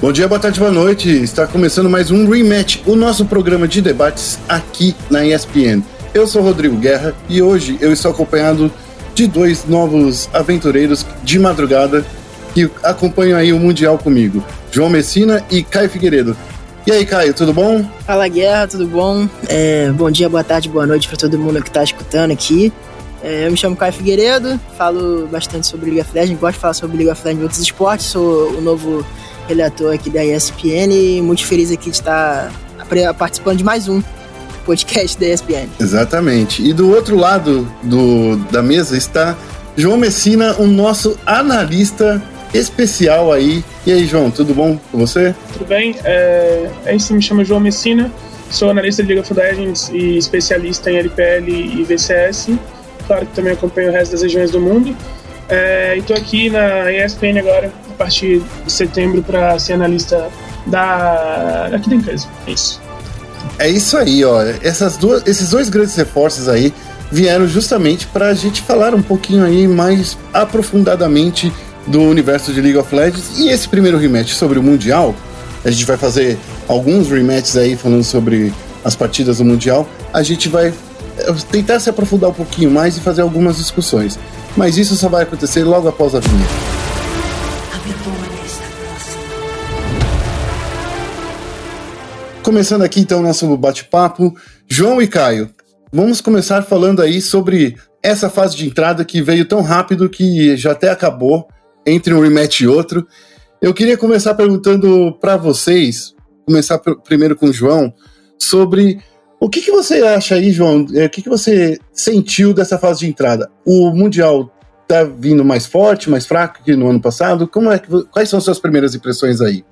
Bom dia, boa tarde, boa noite. Está começando mais um Rematch, o nosso programa de debates aqui na ESPN. Eu sou Rodrigo Guerra e hoje eu estou acompanhado de dois novos aventureiros de madrugada que acompanham aí o Mundial comigo, João Messina e Caio Figueiredo. E aí, Caio, tudo bom? Fala, Guerra, tudo bom? É, bom dia, boa tarde, boa noite para todo mundo que está escutando aqui. É, eu me chamo Caio Figueiredo, falo bastante sobre League of Legends, gosto de falar sobre League of Legends e outros esportes, sou o novo relator aqui da ESPN e muito feliz aqui de estar participando de mais um podcast da ESPN. Exatamente. E do outro lado do, da mesa está João Messina, o nosso analista especial aí. E aí, João, tudo bom com você? Tudo bem. É, é isso, me chamo João Messina, sou analista de League of Legends e especialista em LPL e VCS. Claro que também acompanho o resto das regiões do mundo. É, e estou aqui na ESPN agora, a partir de setembro, para ser analista da, aqui da empresa. É isso. É isso aí, ó. Essas duas, esses dois grandes reforços aí vieram justamente para a gente falar um pouquinho aí mais aprofundadamente do universo de League of Legends. E esse primeiro rematch sobre o Mundial, a gente vai fazer alguns rematches aí falando sobre as partidas do Mundial. A gente vai eh, tentar se aprofundar um pouquinho mais e fazer algumas discussões. Mas isso só vai acontecer logo após a vinheta. Começando aqui então o nosso bate-papo, João e Caio, vamos começar falando aí sobre essa fase de entrada que veio tão rápido que já até acabou entre um rematch e outro. Eu queria começar perguntando para vocês, começar primeiro com o João, sobre o que, que você acha aí, João? É, o que, que você sentiu dessa fase de entrada? O Mundial tá vindo mais forte, mais fraco que no ano passado? Como é que, quais são as suas primeiras impressões aí?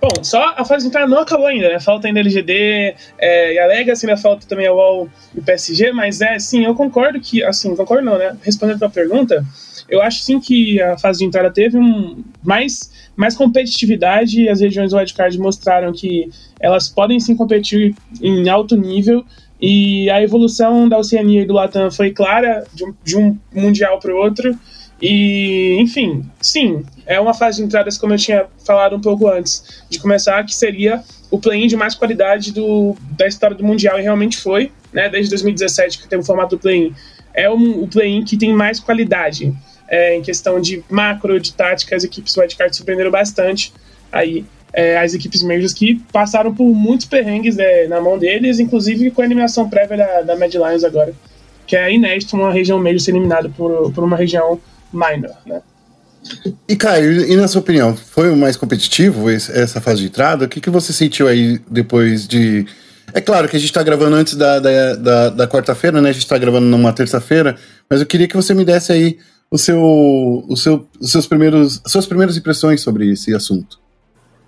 Bom, só a fase de entrada não acabou ainda, né? Falta ainda LGD é, e a Legacy, ainda falta também a UOL e o PSG, mas é, sim, eu concordo que, assim, concordo não, né? Respondendo a tua pergunta, eu acho sim que a fase de entrada teve um mais, mais competitividade e as regiões wildcard mostraram que elas podem sim competir em alto nível e a evolução da Oceania e do Latam foi clara de um, de um mundial para o outro. E, enfim, sim, é uma fase de entradas, como eu tinha falado um pouco antes de começar, que seria o play-in de mais qualidade do, da história do Mundial, e realmente foi, né? Desde 2017 que tem o formato do play-in. É um, o play-in que tem mais qualidade é, em questão de macro, de tática, as equipes wildcard surpreenderam bastante aí é, as equipes majors que passaram por muitos perrengues né, na mão deles, inclusive com a eliminação prévia da, da Mad Lions agora, que é inédito uma região major ser eliminada por, por uma região minor, né? E Caio, e na sua opinião, foi o mais competitivo essa fase de entrada? O que, que você sentiu aí depois de. É claro que a gente está gravando antes da, da, da, da quarta-feira, né? A gente está gravando numa terça-feira, mas eu queria que você me desse aí o seu, o seu, os seus primeiros, suas primeiras impressões sobre esse assunto.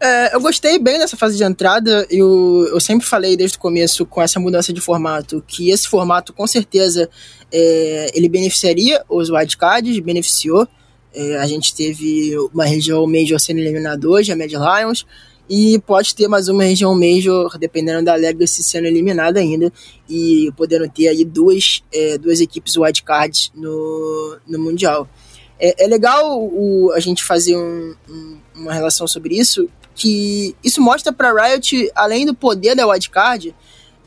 É, eu gostei bem dessa fase de entrada. Eu, eu sempre falei desde o começo com essa mudança de formato que esse formato com certeza é, ele beneficiaria os wildcards, beneficiou. É, a gente teve uma região Major sendo eliminada hoje, a Mad Lions, e pode ter mais uma região Major, dependendo da Legacy, sendo eliminada ainda, e podendo ter aí duas, é, duas equipes wildcards no, no Mundial. É, é legal o, a gente fazer um, um, uma relação sobre isso, que isso mostra para Riot, além do poder da wildcard,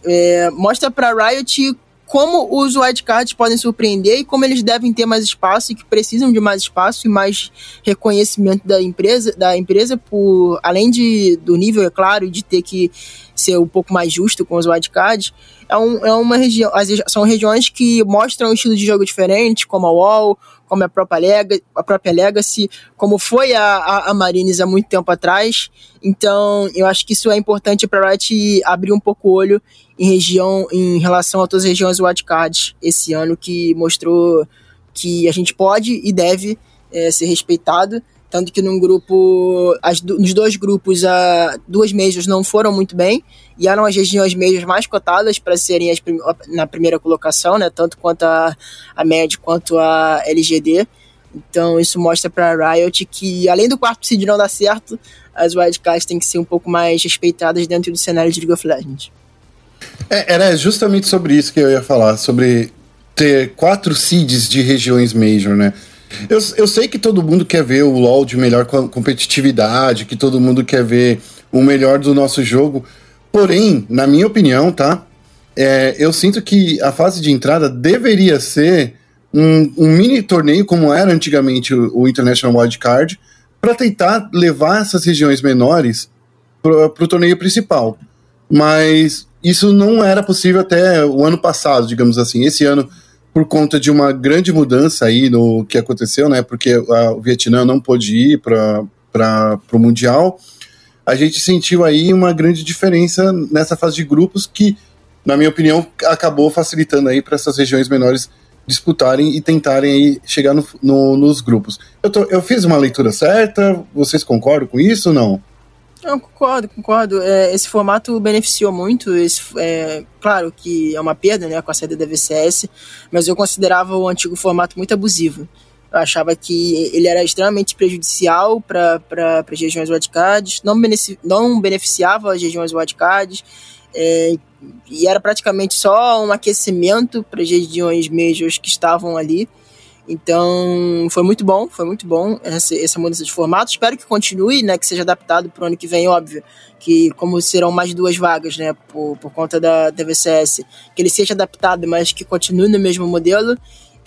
é, mostra para Riot como os wildcards podem surpreender e como eles devem ter mais espaço e que precisam de mais espaço e mais reconhecimento da empresa, da empresa por além de do nível, é claro, de ter que ser um pouco mais justo com os wildcards, é, um, é uma região, são regiões que mostram um estilo de jogo diferente, como a WoW, como a própria, Leg a própria Legacy, como foi a, a, a, Marines há muito tempo atrás. Então, eu acho que isso é importante para a Riot abrir um pouco o olho em região, em relação a todas as regiões wildcards esse ano, que mostrou que a gente pode e deve é, ser respeitado. Tanto que num grupo, as, nos dois grupos, a, duas majors não foram muito bem, e eram as regiões majors mais cotadas para serem as, na primeira colocação, né? Tanto quanto a, a MED quanto a LGD. Então isso mostra para a Riot que, além do quarto seed não dar certo, as wildcards têm que ser um pouco mais respeitadas dentro do cenário de League of Legends. É, era justamente sobre isso que eu ia falar, sobre ter quatro seeds de regiões major, né? Eu, eu sei que todo mundo quer ver o LoL de melhor competitividade, que todo mundo quer ver o melhor do nosso jogo. Porém, na minha opinião, tá? É, eu sinto que a fase de entrada deveria ser um, um mini torneio, como era antigamente o, o International Wildcard, para tentar levar essas regiões menores para o torneio principal. Mas isso não era possível até o ano passado, digamos assim. Esse ano, por conta de uma grande mudança aí no que aconteceu, né? Porque a, o Vietnã não pôde ir para o Mundial, a gente sentiu aí uma grande diferença nessa fase de grupos que, na minha opinião, acabou facilitando aí para essas regiões menores disputarem e tentarem aí chegar no, no, nos grupos. Eu, tô, eu fiz uma leitura certa? Vocês concordam com isso ou não? Não, concordo, concordo. É, esse formato beneficiou muito. Esse, é, claro que é uma perda né, com a saída da VCS, mas eu considerava o antigo formato muito abusivo. Eu achava que ele era extremamente prejudicial para as regiões wildcards, não, benefici não beneficiava as regiões wildcards, é, e era praticamente só um aquecimento para as regiões majors que estavam ali. Então, foi muito bom, foi muito bom essa, essa mudança de formato. Espero que continue, né, que seja adaptado para o ano que vem, óbvio. Que como serão mais duas vagas, né, por, por conta da TVCS, que ele seja adaptado, mas que continue no mesmo modelo.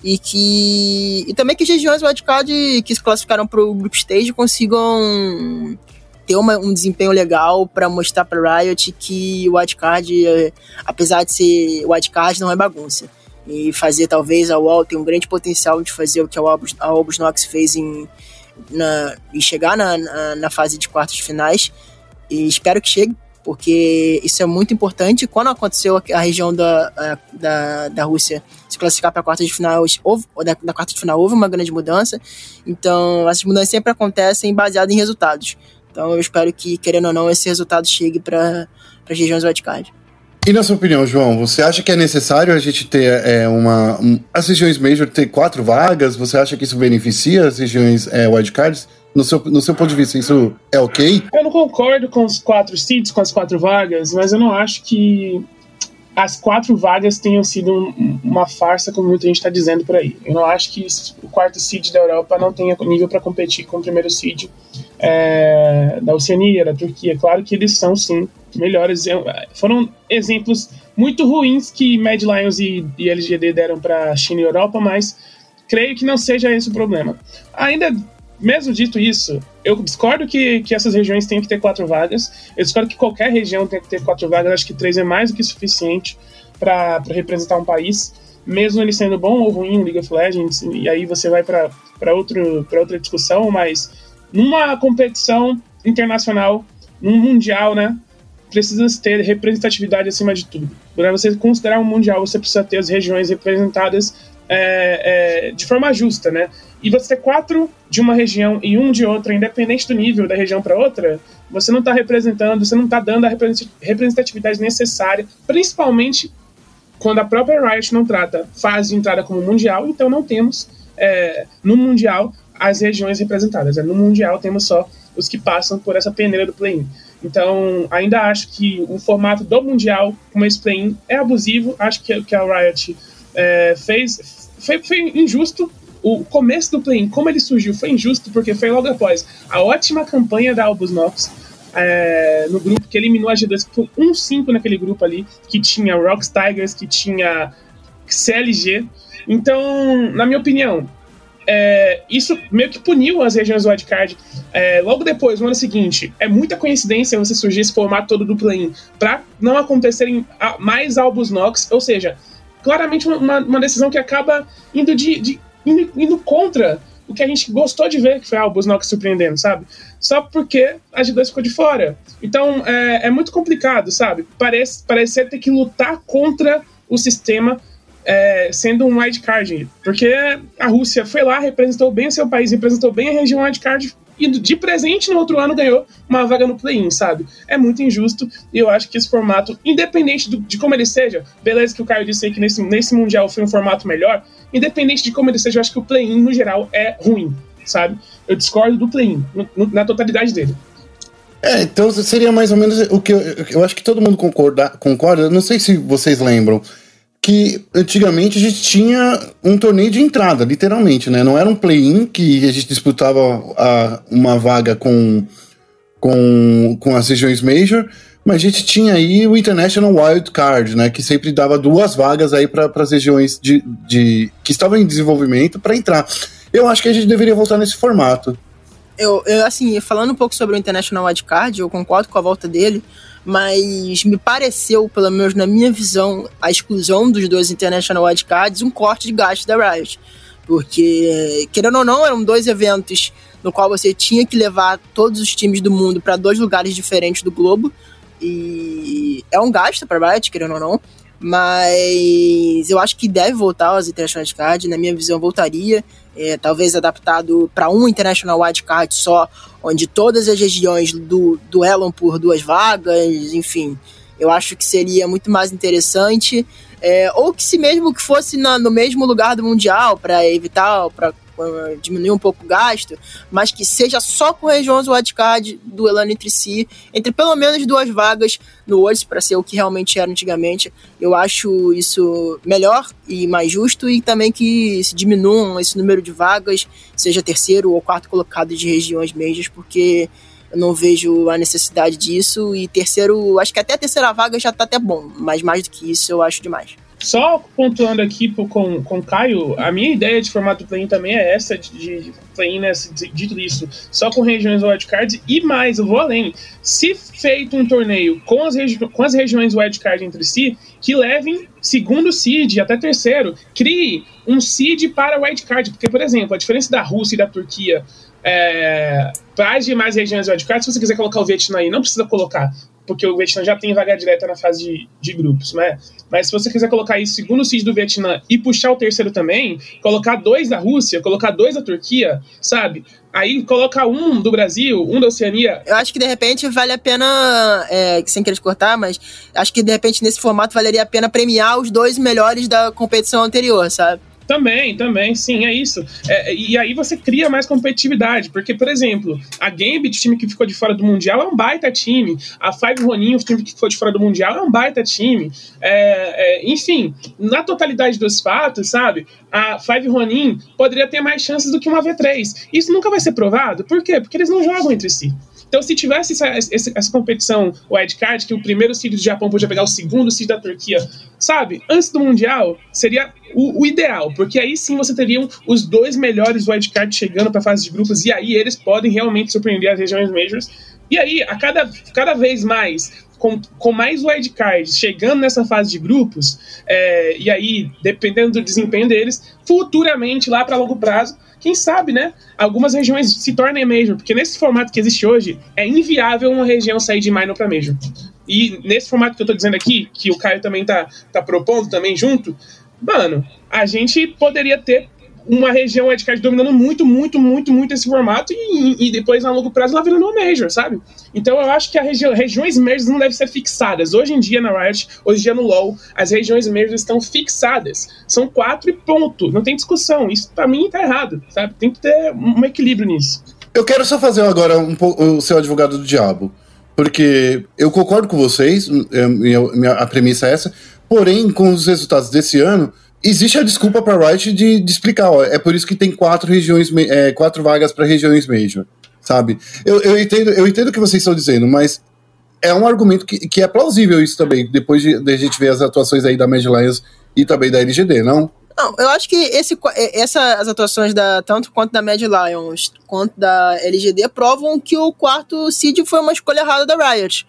E que e também que as regiões wildcard que se classificaram para o Group Stage consigam ter uma, um desempenho legal para mostrar para Riot que o wildcard, é, apesar de ser wildcard, não é bagunça e fazer talvez a UOL tem um grande potencial de fazer o que a Albus, a Albus Nox fez em, na, e chegar na, na, na, fase de quartos de finais. E espero que chegue porque isso é muito importante. Quando aconteceu a, região da, da, da Rússia se classificar para quartas de final houve, da, da quarta de final houve uma grande mudança. Então essas mudanças sempre acontecem baseadas em resultados. Então eu espero que querendo ou não esse resultado chegue para as regiões wildcard e na sua opinião, João, você acha que é necessário a gente ter é, uma. Um, as regiões Major ter quatro vagas? Você acha que isso beneficia as regiões é, wildcards? No seu, no seu ponto de vista, isso é ok? Eu não concordo com os quatro seats, com as quatro vagas, mas eu não acho que as quatro vagas tenham sido um, uma farsa, como muita gente está dizendo por aí. Eu não acho que o quarto seed da Europa não tenha nível para competir com o primeiro seed é, da Oceania, da Turquia. Claro que eles são, sim, melhores. Foram exemplos muito ruins que Mad Lions e, e LGD deram para China e Europa, mas creio que não seja esse o problema. Ainda, mesmo dito isso, eu discordo que, que essas regiões têm que ter quatro vagas. Eu discordo que qualquer região tem que ter quatro vagas. Acho que três é mais do que suficiente para representar um país, mesmo ele sendo bom ou ruim League of Legends. E aí você vai para outra discussão, mas numa competição internacional, num mundial, né? precisa ter representatividade acima de tudo. Para você considerar um mundial, você precisa ter as regiões representadas é, é, de forma justa, né? E você ter quatro de uma região e um de outra, independente do nível da região para outra, você não está representando, você não está dando a representatividade necessária, principalmente quando a própria Riot não trata fase de entrada como mundial, então não temos é, no mundial as regiões representadas. Né? No mundial temos só os que passam por essa peneira do play-in. Então, ainda acho que o formato do Mundial, como esse play-in, é abusivo. Acho que, que a Riot é, fez. Foi, foi injusto o começo do play-in, como ele surgiu, foi injusto, porque foi logo após a ótima campanha da Albus Nox é, no grupo, que eliminou a G2, que foi 1-5 naquele grupo ali, que tinha Rocks Tigers, que tinha CLG. Então, na minha opinião, é, isso meio que puniu as regiões do wildcard. É, logo depois, no ano seguinte, é muita coincidência você surgir esse formato todo do play-in para não acontecerem mais albos Nox, ou seja, claramente uma, uma decisão que acaba indo, de, de indo, indo, contra o que a gente gostou de ver, que foi albos Nox surpreendendo, sabe? Só porque a G2 ficou de fora. Então é, é muito complicado, sabe? Parece, parece ter que lutar contra o sistema é, sendo um wildcard, porque a Rússia foi lá, representou bem o seu país, representou bem a região wildcard e de presente no outro ano ganhou uma vaga no play-in, sabe? É muito injusto e eu acho que esse formato, independente do, de como ele seja, beleza que o Caio disse aí que nesse, nesse Mundial foi um formato melhor, independente de como ele seja, eu acho que o play-in no geral é ruim, sabe? Eu discordo do play-in na totalidade dele. É, então seria mais ou menos o que eu, eu acho que todo mundo concorda, concorda, não sei se vocês lembram, que antigamente a gente tinha um torneio de entrada, literalmente, né? Não era um play-in que a gente disputava a, uma vaga com, com, com as regiões Major, mas a gente tinha aí o International Wild Card, né? Que sempre dava duas vagas aí para as regiões de, de, que estavam em desenvolvimento para entrar. Eu acho que a gente deveria voltar nesse formato. Eu, eu, assim, falando um pouco sobre o International Wild Card, eu concordo com a volta dele mas me pareceu, pelo menos na minha visão, a exclusão dos dois International Wildcards um corte de gasto da Riot. Porque, querendo ou não, eram dois eventos no qual você tinha que levar todos os times do mundo para dois lugares diferentes do globo. E é um gasto para Riot, querendo ou não. Mas eu acho que deve voltar aos International Wildcard, na minha visão voltaria é, talvez adaptado para um International Wildcard só, onde todas as regiões do, duelam por duas vagas, enfim. Eu acho que seria muito mais interessante. É, ou que se mesmo que fosse na, no mesmo lugar do Mundial, para evitar, para diminuir um pouco o gasto, mas que seja só com regiões wildcard duelando entre si, entre pelo menos duas vagas no Worlds, para ser o que realmente era antigamente. Eu acho isso melhor e mais justo, e também que se diminuam esse número de vagas, seja terceiro ou quarto colocado de regiões médias, porque eu não vejo a necessidade disso. E terceiro, acho que até a terceira vaga já tá até bom, mas mais do que isso eu acho demais. Só pontuando aqui com, com o Caio, a minha ideia de formato play-in também é essa, de, de play-in, né, dito isso, só com regiões wildcards e mais, eu vou além. Se feito um torneio com as, com as regiões wildcard entre si, que levem segundo seed até terceiro, crie um seed para wildcard, porque, por exemplo, a diferença da Rússia e da Turquia é, para as demais regiões wildcard, se você quiser colocar o Vietnã aí, não precisa colocar, porque o Vietnã já tem vaga direta na fase de, de grupos, né? Mas se você quiser colocar isso segundo seed do Vietnã e puxar o terceiro também, colocar dois da Rússia, colocar dois da Turquia, sabe? Aí coloca um do Brasil, um da Oceania. Eu acho que de repente vale a pena, é, sem querer cortar, mas acho que de repente nesse formato valeria a pena premiar os dois melhores da competição anterior, sabe? Também, também, sim, é isso. É, e aí você cria mais competitividade, porque, por exemplo, a Gambit, time que ficou de fora do Mundial, é um baita time. A Five Ronin, o time que ficou de fora do Mundial, é um baita time. É, é, enfim, na totalidade dos fatos, sabe, a Five Ronin poderia ter mais chances do que uma V3. Isso nunca vai ser provado, por quê? Porque eles não jogam entre si. Então, se tivesse essa, essa, essa competição wildcard, que o primeiro seed do Japão podia pegar o segundo seed da Turquia, sabe? Antes do Mundial, seria o, o ideal, porque aí sim você teria os dois melhores wildcards chegando para a fase de grupos, e aí eles podem realmente surpreender as regiões majors. E aí, a cada, cada vez mais com, com mais wildcards chegando nessa fase de grupos, é, e aí, dependendo do desempenho deles, futuramente, lá para longo prazo, quem sabe, né? Algumas regiões se tornem Major, porque nesse formato que existe hoje, é inviável uma região sair de Minor para Major. E nesse formato que eu tô dizendo aqui, que o Caio também tá, tá propondo também junto, mano, a gente poderia ter uma região wildcard dominando muito, muito, muito, muito esse formato e, e depois, a longo prazo, ela virando uma Major, sabe? Então eu acho que as regi regiões Majors não devem ser fixadas. Hoje em dia na Riot, hoje em dia no LoL, as regiões Majors estão fixadas. São quatro e ponto. Não tem discussão. Isso pra mim tá errado, sabe? Tem que ter um equilíbrio nisso. Eu quero só fazer agora um o seu advogado do diabo. Porque eu concordo com vocês, é, minha, a premissa é essa, porém, com os resultados desse ano, existe a desculpa para Riot de, de, explicar, ó, é por isso que tem quatro regiões, é, quatro vagas para regiões major, sabe? Eu, eu, entendo, eu entendo o que vocês estão dizendo, mas é um argumento que, que é plausível isso também, depois de, de a gente ver as atuações aí da Mad Lions e também da LGD, não? Não, eu acho que esse, essas atuações da tanto quanto da Mad Lions quanto da LGD provam que o quarto seed foi uma escolha errada da Riot.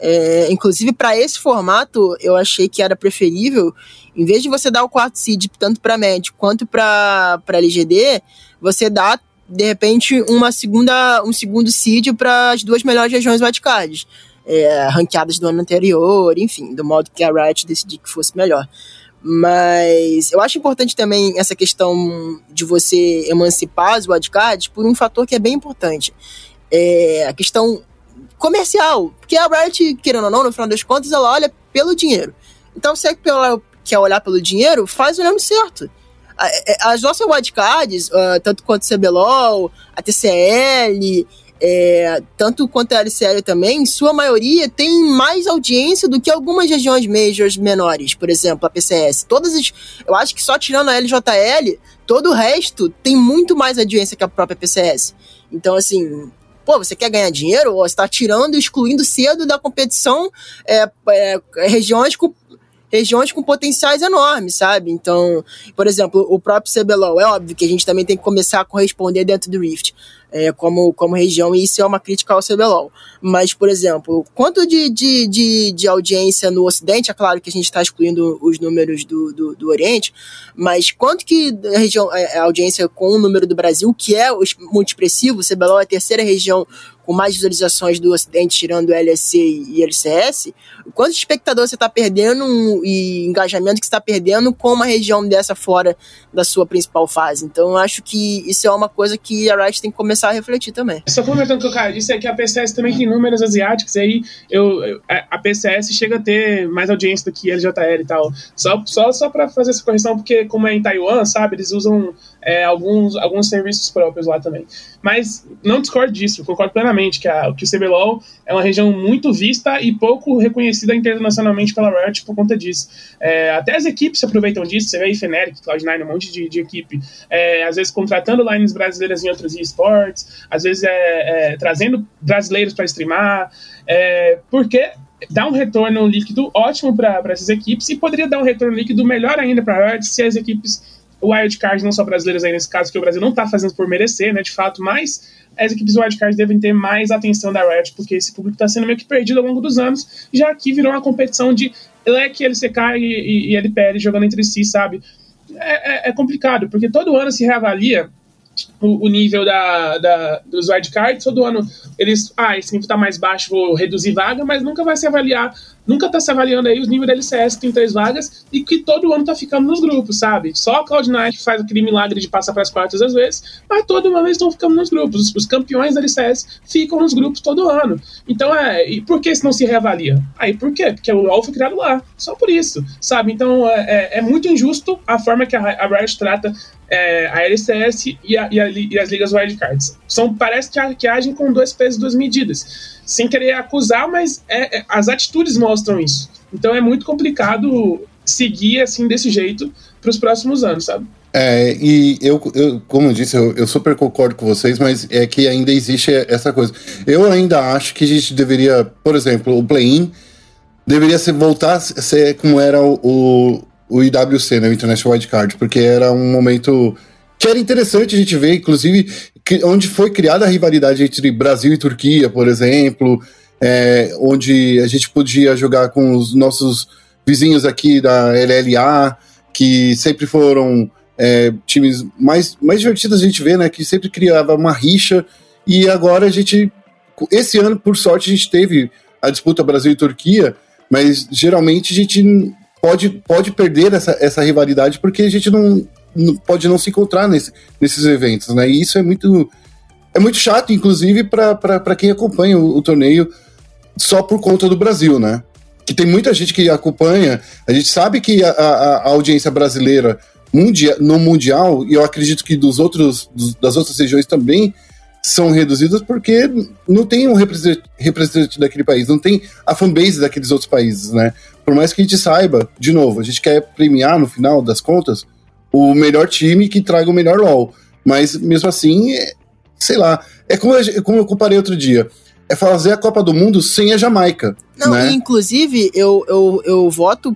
É, inclusive, para esse formato, eu achei que era preferível, em vez de você dar o quarto seed tanto para Med quanto para LGD, você dá, de repente, uma segunda, um segundo seed para as duas melhores regiões wildcards, é, ranqueadas do ano anterior, enfim, do modo que a Riot decidiu que fosse melhor. Mas eu acho importante também essa questão de você emancipar as wildcards por um fator que é bem importante. É a questão comercial. Porque a Riot, querendo ou não, no final das contas, ela olha pelo dinheiro. Então, se é ela quer olhar pelo dinheiro, faz o nome certo. É, as nossas wildcards, uh, tanto quanto o CBLOL, a TCL, é, tanto quanto a LCL também, sua maioria tem mais audiência do que algumas regiões majors menores, por exemplo, a PCS. Todas as, eu acho que só tirando a LJL, todo o resto tem muito mais audiência que a própria PCS. Então, assim, pô, você quer ganhar dinheiro? Ou está tirando, excluindo cedo da competição é, é, regiões com regiões com potenciais enormes, sabe? Então, por exemplo, o próprio CBLOL, é óbvio que a gente também tem que começar a corresponder dentro do Rift é, como, como região, e isso é uma crítica ao CBLOL. Mas, por exemplo, quanto de, de, de, de audiência no Ocidente, é claro que a gente está excluindo os números do, do, do, Oriente, mas quanto que a, região, é, a audiência com o número do Brasil, que é muito expressivo, o CBLOL é a terceira região com mais visualizações do Ocidente, tirando LSC e LCS, quanto espectador você está perdendo e engajamento que está perdendo com uma região dessa fora da sua principal fase. Então, eu acho que isso é uma coisa que a Riot tem que começar a refletir também. Só comentando o que o cara disse, é que a PCS também tem números asiáticos, aí eu, a PCS chega a ter mais audiência do que a LJL e tal. Só, só, só para fazer essa correção, porque como é em Taiwan, sabe, eles usam é, alguns, alguns serviços próprios lá também. Mas não discordo disso, concordo plenamente que, a, que o CBLOL é uma região muito vista e pouco reconhecida internacionalmente pela Riot por conta disso. É, até as equipes se aproveitam disso, você vê aí Feneric, Cloud9, um monte de, de equipe, é, às vezes contratando lines brasileiras em outros esportes, às vezes é, é, trazendo brasileiros para streamar, é, porque dá um retorno líquido ótimo para essas equipes e poderia dar um retorno líquido melhor ainda para a Riot se as equipes wildcard, não só brasileiras aí nesse caso, que o Brasil não está fazendo por merecer, né, de fato, mas as equipes wildcard devem ter mais atenção da Riot, porque esse público está sendo meio que perdido ao longo dos anos, já que virou uma competição de LEC, LCK e, e, e LPL jogando entre si, sabe? É, é, é complicado, porque todo ano se reavalia o, o nível da, da, dos wildcards, todo ano eles, ah, esse nível está mais baixo, vou reduzir vaga, mas nunca vai se avaliar nunca tá se avaliando aí os níveis da LCS, tem três vagas, e que todo ano tá ficando nos grupos, sabe? Só a Cloud9 faz aquele milagre de passar para as quartas às vezes, mas todo ano eles estão ficando nos grupos. Os, os, campeões da LCS ficam nos grupos todo ano. Então é. E por que isso não se reavalia? Aí por quê? Porque o LoL foi criado lá. Só por isso, sabe? Então é, é, é muito injusto a forma que a, a Riot trata é, a LCS e, a, e, a, e, as ligas wildcards. São, parece que, que agem com dois pesos e duas medidas sem querer acusar, mas é, é, as atitudes mostram isso. Então é muito complicado seguir assim desse jeito para os próximos anos, sabe? É, e eu, eu como eu disse, eu, eu, super concordo com vocês, mas é que ainda existe essa coisa. Eu ainda acho que a gente deveria, por exemplo, o play-in deveria ser, voltar a ser como era o, o, o IWC, né, o International Wildcard, porque era um momento que era interessante a gente ver, inclusive, onde foi criada a rivalidade entre Brasil e Turquia, por exemplo, é, onde a gente podia jogar com os nossos vizinhos aqui da LLA, que sempre foram é, times mais, mais divertidos a gente vê, né? Que sempre criava uma rixa, e agora a gente. Esse ano, por sorte, a gente teve a disputa Brasil e Turquia, mas geralmente a gente pode, pode perder essa, essa rivalidade porque a gente não, pode não se encontrar nesse, nesses eventos, né? E isso é muito é muito chato, inclusive, para quem acompanha o, o, torneio só por conta do Brasil, né? Que tem muita gente que acompanha. A gente sabe que a, a, a audiência brasileira no mundial e eu acredito que dos outros dos, das outras regiões também são reduzidas porque não tem um representante daquele país, não tem a fanbase daqueles outros países, né? Por mais que a gente saiba, de novo, a gente quer premiar no final das contas o melhor time que traga o melhor LoL. Mas mesmo assim, é, sei lá, é como, eu, como eu comparei outro dia. É fazer a Copa do Mundo sem a Jamaica. Não, né? inclusive, eu, eu, eu voto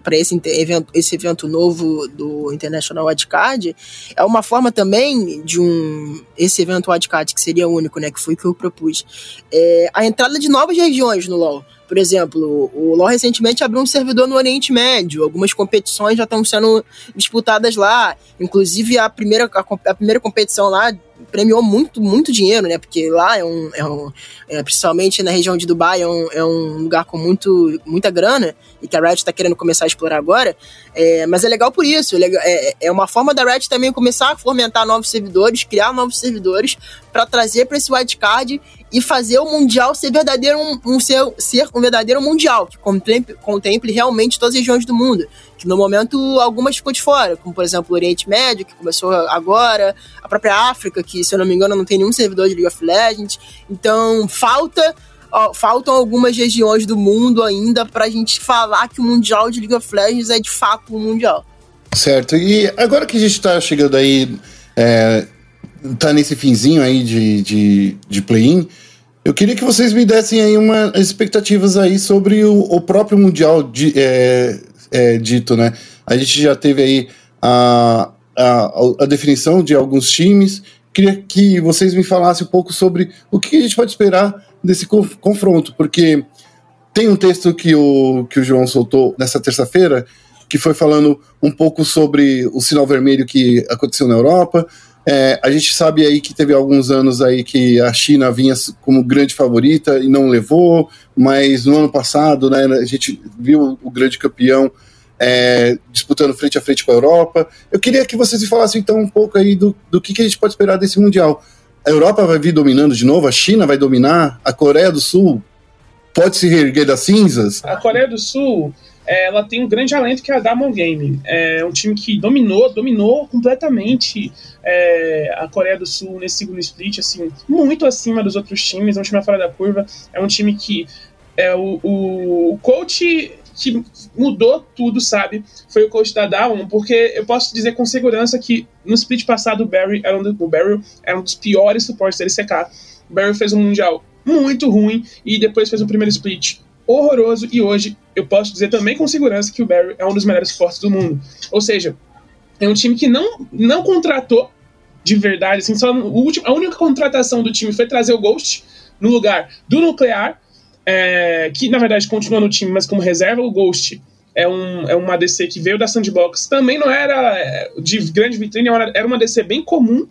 para esse evento, esse evento novo do International Wildcard. É uma forma também de um. Esse evento Wildcard, que seria único, né? Que foi o que eu propus. É, a entrada de novas regiões no LoL. Por exemplo, o LoL recentemente abriu um servidor no Oriente Médio. Algumas competições já estão sendo disputadas lá. Inclusive, a primeira, a, a primeira competição lá premiou muito, muito dinheiro, né? Porque lá é um. É um é, principalmente na região de Dubai, é um, é um lugar com muito, muita grana e que a Riot está querendo começar a explorar agora. É, mas é legal por isso. É, é, é uma forma da Riot também começar a fomentar novos servidores, criar novos servidores para trazer para esse wildcard e fazer o Mundial ser verdadeiro um, um ser, ser um verdadeiro Mundial, que contemple, contemple realmente todas as regiões do mundo que no momento algumas ficam de fora, como por exemplo o Oriente Médio, que começou agora, a própria África, que se eu não me engano não tem nenhum servidor de League of Legends. Então falta faltam algumas regiões do mundo ainda para a gente falar que o Mundial de League of Legends é de fato um Mundial. Certo, e agora que a gente está chegando aí, é, tá nesse finzinho aí de, de, de play-in, eu queria que vocês me dessem aí umas expectativas aí sobre o, o próprio Mundial de, é, é, dito, né? A gente já teve aí a, a, a, definição de alguns times. Queria que vocês me falassem um pouco sobre o que a gente pode esperar desse confronto, porque tem um texto que o, que o João soltou nessa terça-feira que foi falando um pouco sobre o sinal vermelho que aconteceu na Europa. É, a gente sabe aí que teve alguns anos aí que a China vinha como grande favorita e não levou, mas no ano passado né, a gente viu o grande campeão é, disputando frente a frente com a Europa. Eu queria que vocês me falassem então um pouco aí do, do que, que a gente pode esperar desse Mundial. A Europa vai vir dominando de novo, a China vai dominar, a Coreia do Sul pode se reerguer das cinzas? A Coreia do Sul ela tem um grande alento que é a Damon Game. É um time que dominou, dominou completamente é, a Coreia do Sul nesse segundo split, assim, muito acima dos outros times, é um time fora da curva, é um time que é, o, o, coach que mudou tudo, sabe? Foi o coach da Down, porque eu posso dizer com segurança que no split passado o Barry era um, do, o Barry era um dos piores suportes da LCK. O Barry fez um mundial muito ruim e depois fez o primeiro split horroroso e hoje eu posso dizer também com segurança que o Barry é um dos melhores fortes do mundo. Ou seja, é um time que não, não contratou de verdade, assim, só último, a única contratação do time foi trazer o Ghost no lugar do Nuclear, é, que na verdade continua no time, mas como reserva, o Ghost é, um, é uma DC que veio da Sandbox, também não era é, de grande vitrine, era uma DC bem comum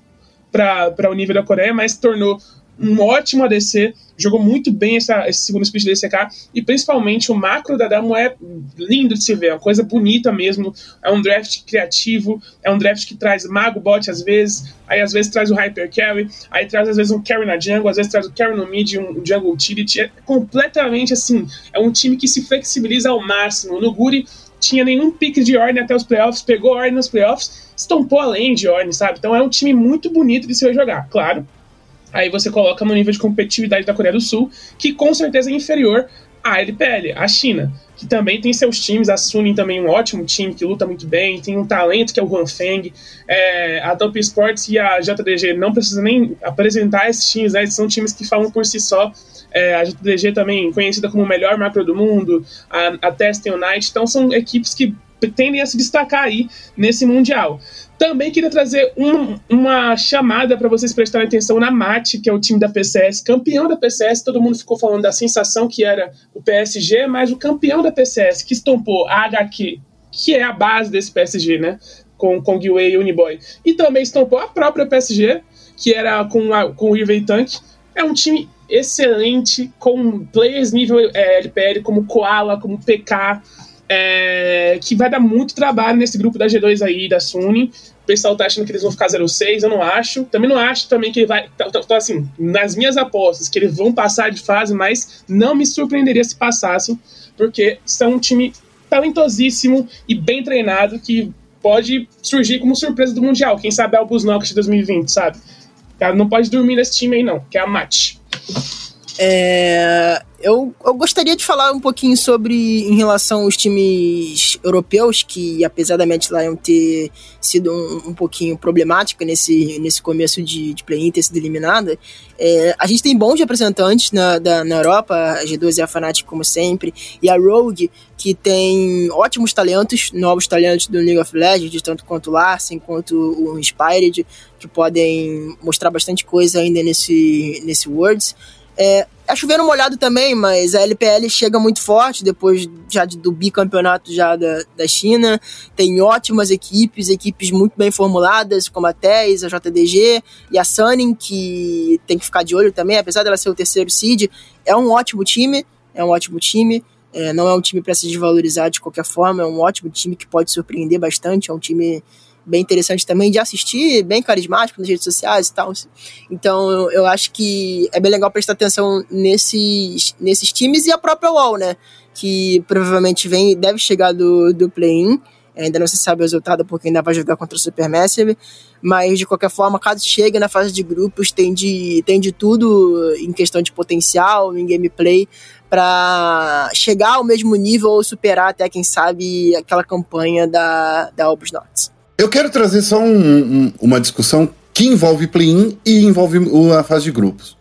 para o nível da Coreia, mas tornou um ótimo ADC, jogou muito bem essa, esse segundo split da ECK, e principalmente o macro da Damo é lindo de se ver, é uma coisa bonita mesmo, é um draft criativo, é um draft que traz mago bot às vezes, aí às vezes traz o hyper carry, aí traz às vezes um carry na jungle, às vezes traz o carry no mid, um jungle utility, é completamente assim, é um time que se flexibiliza ao máximo, no Guri tinha nenhum pique de Orne até os playoffs, pegou Orne nos playoffs, estompou além de Orne, sabe? Então é um time muito bonito de se jogar. Claro, Aí você coloca no nível de competitividade da Coreia do Sul, que com certeza é inferior à LPL, a China, que também tem seus times. A Suning também é um ótimo time que luta muito bem, tem um talento que é o Huan Feng. É, a Top Sports e a JDG não precisam nem apresentar esses times, né? são times que falam por si só. É, a JDG também conhecida como o melhor macro do mundo, a, a Testing United, então são equipes que tendem a se destacar aí nesse Mundial. Também queria trazer um, uma chamada para vocês prestarem atenção na MAT, que é o time da PCS, campeão da PCS. Todo mundo ficou falando da sensação que era o PSG, mas o campeão da PCS, que estompou a HQ, que é a base desse PSG, né? Com Kong Wei e Uniboy. E também estompou a própria PSG, que era com, a, com o River Tank. É um time excelente, com players nível é, LPL, como Koala, como PK é, que vai dar muito trabalho nesse grupo da G2 aí, da Sony. O pessoal tá achando que eles vão ficar 06, eu não acho. Também não acho também que ele vai. Tá, assim, nas minhas apostas, que eles vão passar de fase, mas não me surpreenderia se passassem, porque são um time talentosíssimo e bem treinado que pode surgir como surpresa do Mundial. Quem sabe é o Busnox de 2020, sabe? Cara, não pode dormir nesse time aí, não, que é a Mate. É, eu, eu gostaria de falar um pouquinho sobre em relação aos times europeus, que apesar da Mad Lion ter sido um, um pouquinho problemática nesse, nesse começo de, de play-in, ter sido eliminada, é, a gente tem bons representantes na, da, na Europa, a G2 e a Fnatic como sempre, e a Rogue, que tem ótimos talentos, novos talentos do League of Legends, tanto quanto o Larsen, quanto o Inspired, que podem mostrar bastante coisa ainda nesse, nesse Worlds. É, é chovendo molhado também, mas a LPL chega muito forte depois já do bicampeonato já da, da China. Tem ótimas equipes, equipes muito bem formuladas, como a TES, a JDG e a Sunning, que tem que ficar de olho também, apesar dela ser o terceiro seed. É um ótimo time, é um ótimo time. É, não é um time para se desvalorizar de qualquer forma, é um ótimo time que pode surpreender bastante, é um time bem interessante também de assistir, bem carismático nas redes sociais e tal. Então eu, acho que é bem legal prestar atenção nesses, nesses times e a própria UOL, né? Que provavelmente vem deve chegar do, do play-in. Ainda não se sabe o resultado porque ainda vai jogar contra o Supermassive, mas de qualquer forma, caso chegue na fase de grupos, tem de, tem de tudo em questão de potencial, em gameplay, para chegar ao mesmo nível ou superar até, quem sabe, aquela campanha da, da Albus Knots. Eu quero trazer só um, um, uma discussão que envolve play-in e envolve a fase de grupos.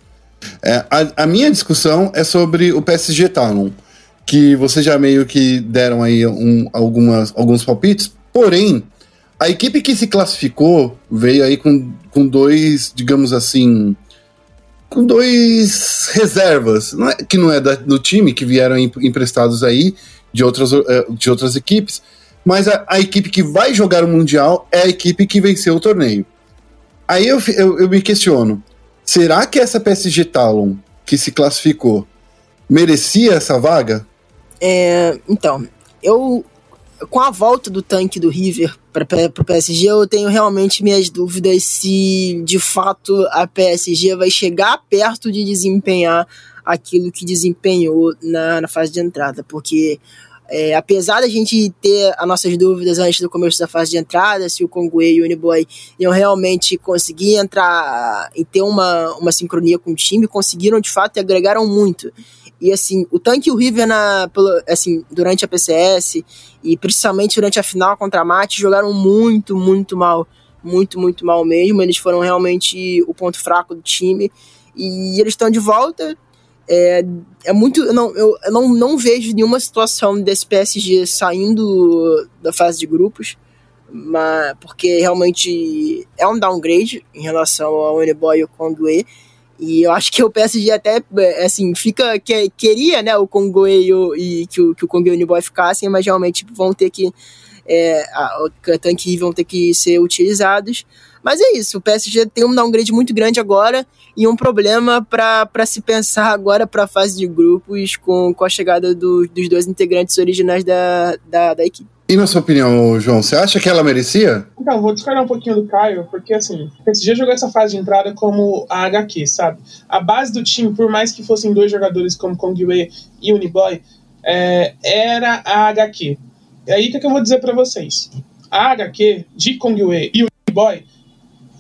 É, a, a, minha discussão é sobre o PSG Talon que vocês já meio que deram aí um, algumas, alguns palpites, porém, a equipe que se classificou veio aí com, com dois, digamos assim, com dois reservas, não é, que não é da, do time, que vieram emprestados aí de outras, eh, de outras equipes, mas a, a, equipe que vai jogar o Mundial é a equipe que venceu o torneio. Aí eu, eu, eu me questiono, será que essa PSG Talon que se classificou merecia essa vaga? É, então, eu com a volta do tanque do River para o PSG, eu tenho realmente minhas dúvidas se de fato a PSG vai chegar perto de desempenhar aquilo que desempenhou na, na fase de entrada, porque é, apesar da gente ter as nossas dúvidas antes do começo da fase de entrada, se o Congue e o Uniboy iam realmente conseguir entrar e ter uma, uma sincronia com o time, conseguiram de fato e agregaram muito. E assim, o tanque e o River na, assim, durante a PCS e principalmente durante a final contra a Mate jogaram muito, muito mal. Muito, muito mal mesmo. Eles foram realmente o ponto fraco do time. E eles estão de volta. É, é muito. Eu, não, eu, não, não vejo nenhuma situação desse PSG saindo da fase de grupos. Mas, porque realmente é um downgrade em relação ao Uniboy e ao Conduê. E eu acho que o PSG até, assim, fica, que, queria, né, o Congo e, o, e que o, que o Congo e o Uniboy ficassem, mas realmente vão ter que, é, a, o vão ter que ser utilizados. Mas é isso, o PSG tem um downgrade muito grande agora e um problema para se pensar agora para a fase de grupos com, com a chegada do, dos dois integrantes originais da, da, da equipe. E na sua opinião, João, você acha que ela merecia? Então, vou discordar um pouquinho do Caio, porque assim, o PSG jogou essa fase de entrada como a HQ, sabe? A base do time, por mais que fossem dois jogadores como Kongwei e Uniboy, é, era a HQ. E aí, o que, é que eu vou dizer para vocês? A HQ de Kongwei e Uniboy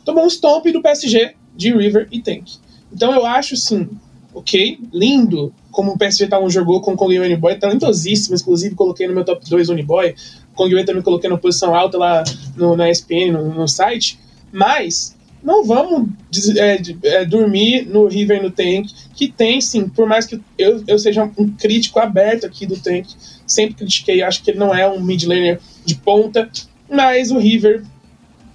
tomou um stomp do PSG de River e Tank. Então eu acho, sim, ok, lindo, como o PSG tá um jogou com o Kong Uniboy, talentosíssimo, inclusive coloquei no meu top 2 Uniboy, Kong Wei também coloquei na posição alta lá no, na ESPN, no, no site, mas não vamos é, é, dormir no River no Tank, que tem sim, por mais que eu, eu seja um crítico aberto aqui do Tank, sempre critiquei, acho que ele não é um mid laner de ponta, mas o River,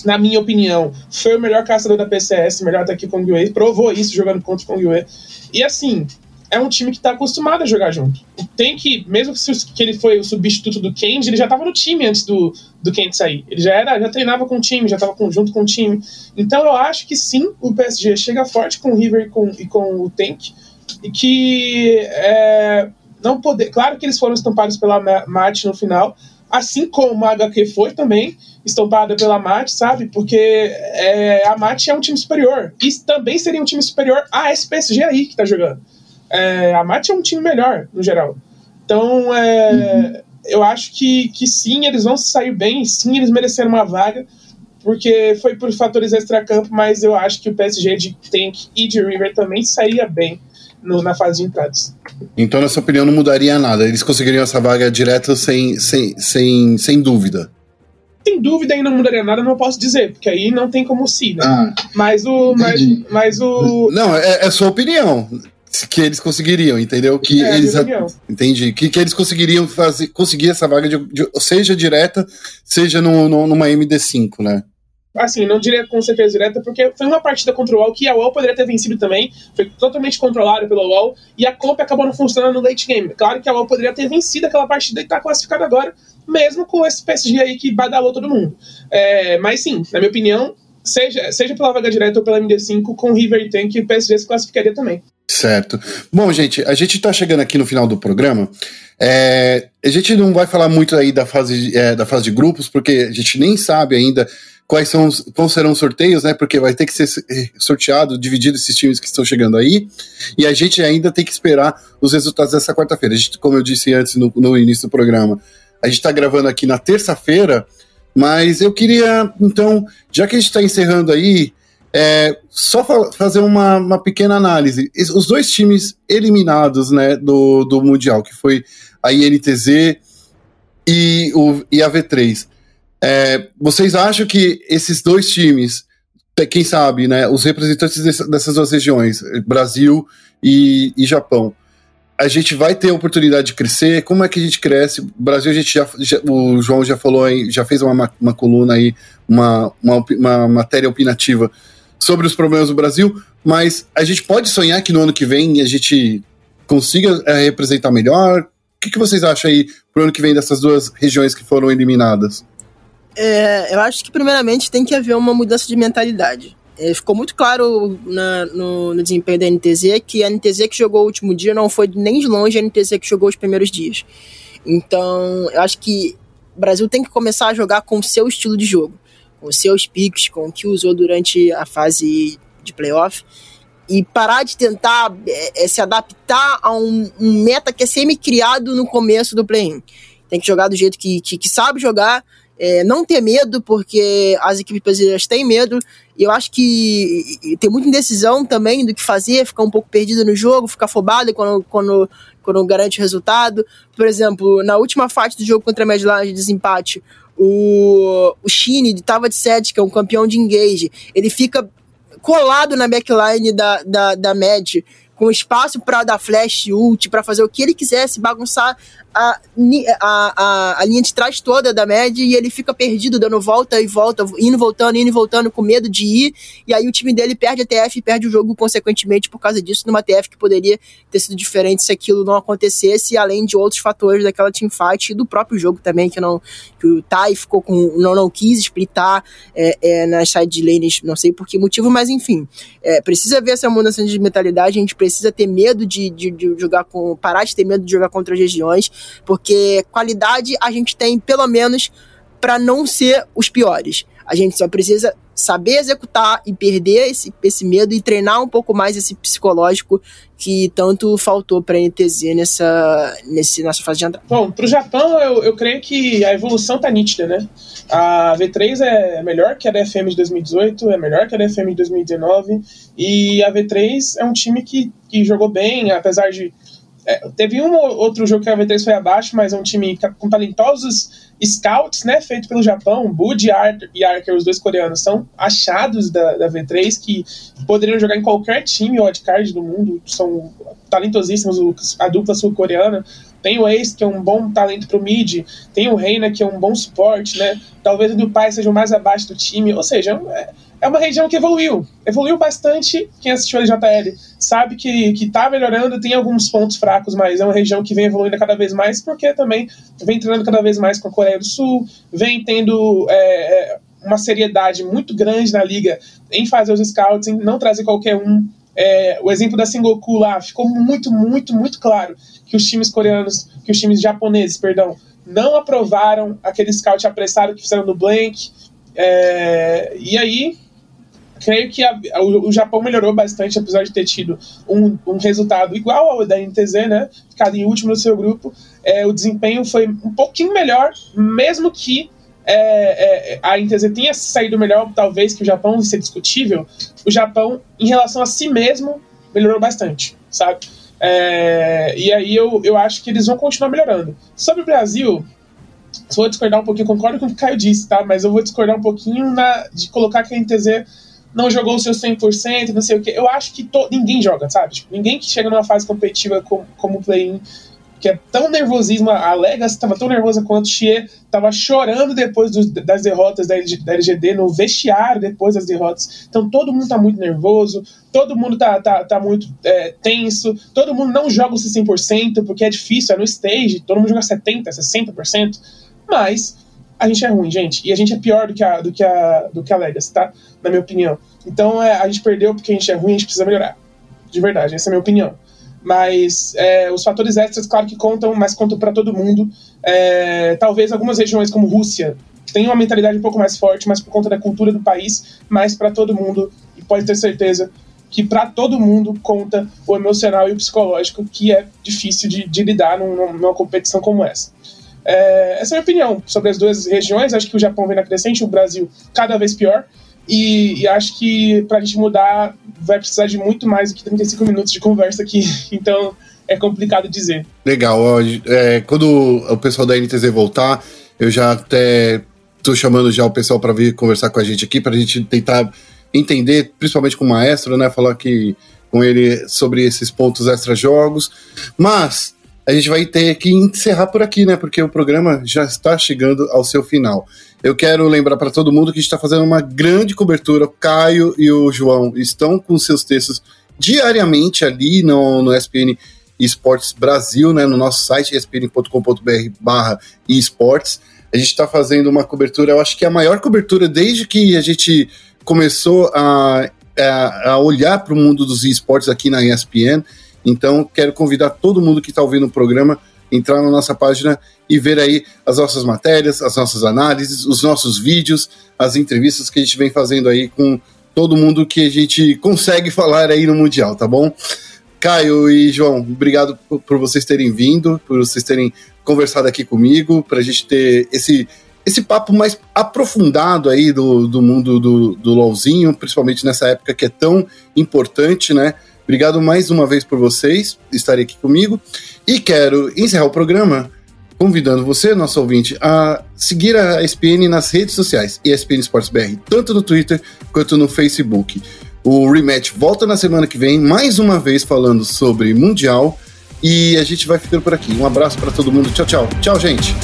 na minha opinião, foi o melhor caçador da PCS, melhor até que o Wei, provou isso jogando contra o Wei. E assim, é um time que está acostumado a jogar junto. Tem que, mesmo que ele foi o substituto do Kendi, ele já estava no time antes do, do Kendi sair. Ele já era, já treinava com o time, já estava junto com o time. Então eu acho que sim, o PSG chega forte com o River e com, e com o Tank, e que é, não poder. Claro que eles foram estampados pela Mate no final, assim como a HQ foi também estampada pela Mate, sabe? Porque é, a Mate é um time superior. E também seria um time superior a esse PSG aí que está jogando é, a Mate é um time melhor, no geral. Então, é, uhum. eu acho que, que sim, eles vão sair bem, sim, eles mereceram uma vaga, porque foi por fatores extra-campo, mas eu acho que o PSG de Tank e de River também sairia bem no, na fase de entradas. Então, na sua opinião, não mudaria nada? Eles conseguiriam essa vaga direto sem, sem, sem, sem dúvida? Sem dúvida aí não mudaria nada, não posso dizer, porque aí não tem como se, né? Ah, mas o. Mas, mas, o. Não, é, é sua opinião que eles conseguiriam, entendeu? Que é, eles entendi que, que eles conseguiriam fazer conseguir essa vaga de, de seja direta, seja no, no, numa MD5, né? Assim, não diria com certeza direta, porque foi uma partida contra o UOL que a UOL poderia ter vencido também, foi totalmente controlada pelo UOL, e a Comp acabou não funcionando no late game. Claro que a UOL poderia ter vencido aquela partida e tá classificada agora, mesmo com esse PSG aí que badalou todo mundo. É, mas sim, na minha opinião, seja, seja pela vaga direta ou pela MD5, com River e Tank, o PSG se classificaria também. Certo. Bom, gente, a gente está chegando aqui no final do programa. É, a gente não vai falar muito aí da fase, é, da fase de grupos, porque a gente nem sabe ainda quais são os, quais serão os sorteios, né? Porque vai ter que ser é, sorteado, dividido esses times que estão chegando aí. E a gente ainda tem que esperar os resultados dessa quarta-feira. Como eu disse antes no, no início do programa, A gente está gravando aqui na terça-feira, mas eu queria, então, já que a gente está encerrando aí, é, só fa fazer uma, uma, pequena análise. Os dois times eliminados né, do, do Mundial, que foi a INTZ e, o, e a V3. É, vocês acham que esses dois times, quem sabe, né, os representantes dessas duas regiões, Brasil e, e Japão, a gente vai ter a oportunidade de crescer? Como é que a gente cresce? O Brasil, a gente já, já o João já falou aí, já fez uma, uma coluna aí, uma, uma, uma matéria opinativa sobre os problemas do Brasil, mas a gente pode sonhar que no ano que vem a gente consiga é, representar melhor? O que, que vocês acham aí pro ano que vem dessas duas regiões que foram eliminadas? É, eu acho que primeiramente tem que haver uma mudança de mentalidade. É, ficou muito claro na, no, no, desempenho da NTZ que a NTZ que jogou o último dia não foi nem de longe a NTZ que jogou os primeiros dias. Então, eu acho que o Brasil tem que começar a jogar com o seu estilo de jogo, com seus picks, com o que usou durante a fase de playoff e parar de tentar é, é, se adaptar a um, um meta que é semi-criado no começo do play-in. Tem que jogar do jeito que, que, que sabe jogar, é, não ter medo, porque as equipes brasileiras têm medo, e eu acho que tem muita indecisão também do que fazer, ficar um pouco perdido no jogo, ficar afobado quando, quando, quando garante o resultado. Por exemplo, na última fase do jogo contra a Medline de desempate, o, o Shine estava de 7, que é um campeão de engage, ele fica colado na backline da, da, da Mad, com espaço para dar flash ult, para fazer o que ele quisesse, bagunçar a, a, a, linha de trás toda da média e ele fica perdido, dando volta e volta, indo voltando, indo voltando, com medo de ir. E aí o time dele perde a TF e perde o jogo, consequentemente, por causa disso, numa TF que poderia ter sido diferente se aquilo não acontecesse, além de outros fatores daquela teamfight e do próprio jogo também, que não que o Tai ficou com. não, não quis splitar é, é, nas side lanes, não sei por que motivo, mas enfim. É, precisa ver essa mudança de mentalidade, a gente precisa ter medo de, de, de jogar com. parar de ter medo de jogar contra as regiões porque qualidade a gente tem pelo menos para não ser os piores. A gente só precisa saber executar e perder esse, esse medo e treinar um pouco mais esse psicológico que tanto faltou para a NTZ nessa, nesse, nessa fase de entrada. Bom, para o Japão, eu, eu creio que a evolução tá nítida, né? A V3 é melhor que a DFM de 2018, é melhor que a DFM de 2019, e a V3 é um time que, que jogou bem, apesar de é, teve um outro jogo que a V3 foi abaixo, mas é um time com talentosos scouts, né, feito pelo Japão, Bud e Arker, os dois coreanos, são achados da, da V3 que poderiam jogar em qualquer time wildcard do mundo, são talentosíssimos, a dupla sul-coreana. Tem o Ace, que é um bom talento pro mid, tem o Reina, que é um bom suporte, né? Talvez o do pai seja o mais abaixo do time, ou seja, é, é uma região que evoluiu. Evoluiu bastante. Quem assistiu a LJL sabe que, que tá melhorando, tem alguns pontos fracos, mas é uma região que vem evoluindo cada vez mais, porque também vem treinando cada vez mais com a Coreia do Sul, vem tendo é, é, uma seriedade muito grande na liga em fazer os scouts, em não trazer qualquer um. É, o exemplo da Sengoku lá ficou muito, muito, muito claro que os times coreanos, que os times japoneses, perdão, não aprovaram aquele scout apressado que fizeram no Blank. É, e aí creio que a, o, o, Japão melhorou bastante, apesar de ter tido um, um, resultado igual ao da NTZ, né? Ficado em último no seu grupo. É, o desempenho foi um pouquinho melhor, mesmo que é, é, a NTZ tenha saído melhor, talvez que o Japão, isso é discutível. O Japão, em relação a si mesmo, melhorou bastante, sabe? É, e aí eu, eu acho que eles vão continuar melhorando. Sobre o Brasil, vou discordar um pouquinho, concordo com o que o Caio disse, tá? Mas eu vou discordar um pouquinho na, de colocar que a NTZ não jogou o seu 100%, não sei o quê. Eu acho que to, ninguém joga, sabe? Tipo, ninguém que chega numa fase competitiva como, como o play-in, que é tão nervosismo, a Legacy estava tão nervosa quanto Xie estava chorando depois das derrotas da, da, LGD, no vestiário depois das derrotas. Então todo mundo está muito nervoso, todo mundo está tá, tá muito é, tenso, todo mundo não joga o seu 100%, porque é difícil, é no stage, todo mundo joga 70%, 60%, mas a gente é ruim, gente. E a gente é pior do que a, do que a, do que a Legacy, tá? Na minha opinião. Então é, a gente perdeu porque a gente é ruim, a gente precisa melhorar. De verdade, essa é a minha opinião. Mas é, os fatores extras, claro que contam, mas contam para todo mundo. É, talvez algumas regiões, como Rússia, tenham uma mentalidade um pouco mais forte, mas por conta da cultura do país, mas para todo mundo. E pode ter certeza que para todo mundo conta o emocional e o psicológico, que é difícil de, de lidar numa, numa competição como essa. É, essa é a minha opinião sobre as duas regiões. Acho que o Japão vem na crescente, o Brasil cada vez pior. E, e acho que para a gente mudar vai precisar de muito mais do que 35 minutos de conversa aqui. Então é complicado dizer. Legal. É, quando o pessoal da NTZ voltar, eu já até tô chamando já o pessoal para vir conversar com a gente aqui, para a gente tentar entender, principalmente com o maestro, né? Falar aqui com ele sobre esses pontos extra-jogos. Mas a gente vai ter que encerrar por aqui, né? Porque o programa já está chegando ao seu final. Eu quero lembrar para todo mundo que a gente está fazendo uma grande cobertura. O Caio e o João estão com seus textos diariamente ali no, no SPN Esportes Brasil, né? No nosso site, espn.com.br esportes. A gente está fazendo uma cobertura, eu acho que é a maior cobertura desde que a gente começou a, a, a olhar para o mundo dos esportes aqui na ESPN. Então, quero convidar todo mundo que está ouvindo o programa entrar na nossa página e ver aí as nossas matérias, as nossas análises, os nossos vídeos, as entrevistas que a gente vem fazendo aí com todo mundo que a gente consegue falar aí no Mundial, tá bom? Caio e João, obrigado por vocês terem vindo, por vocês terem conversado aqui comigo, para a gente ter esse, esse papo mais aprofundado aí do, do mundo do, do LOLzinho, principalmente nessa época que é tão importante, né? Obrigado mais uma vez por vocês estarem aqui comigo. E quero encerrar o programa convidando você, nosso ouvinte, a seguir a ESPN nas redes sociais, ESPN Esportes BR, tanto no Twitter quanto no Facebook. O Rematch volta na semana que vem, mais uma vez falando sobre Mundial. E a gente vai ficando por aqui. Um abraço para todo mundo. Tchau, tchau. Tchau, gente.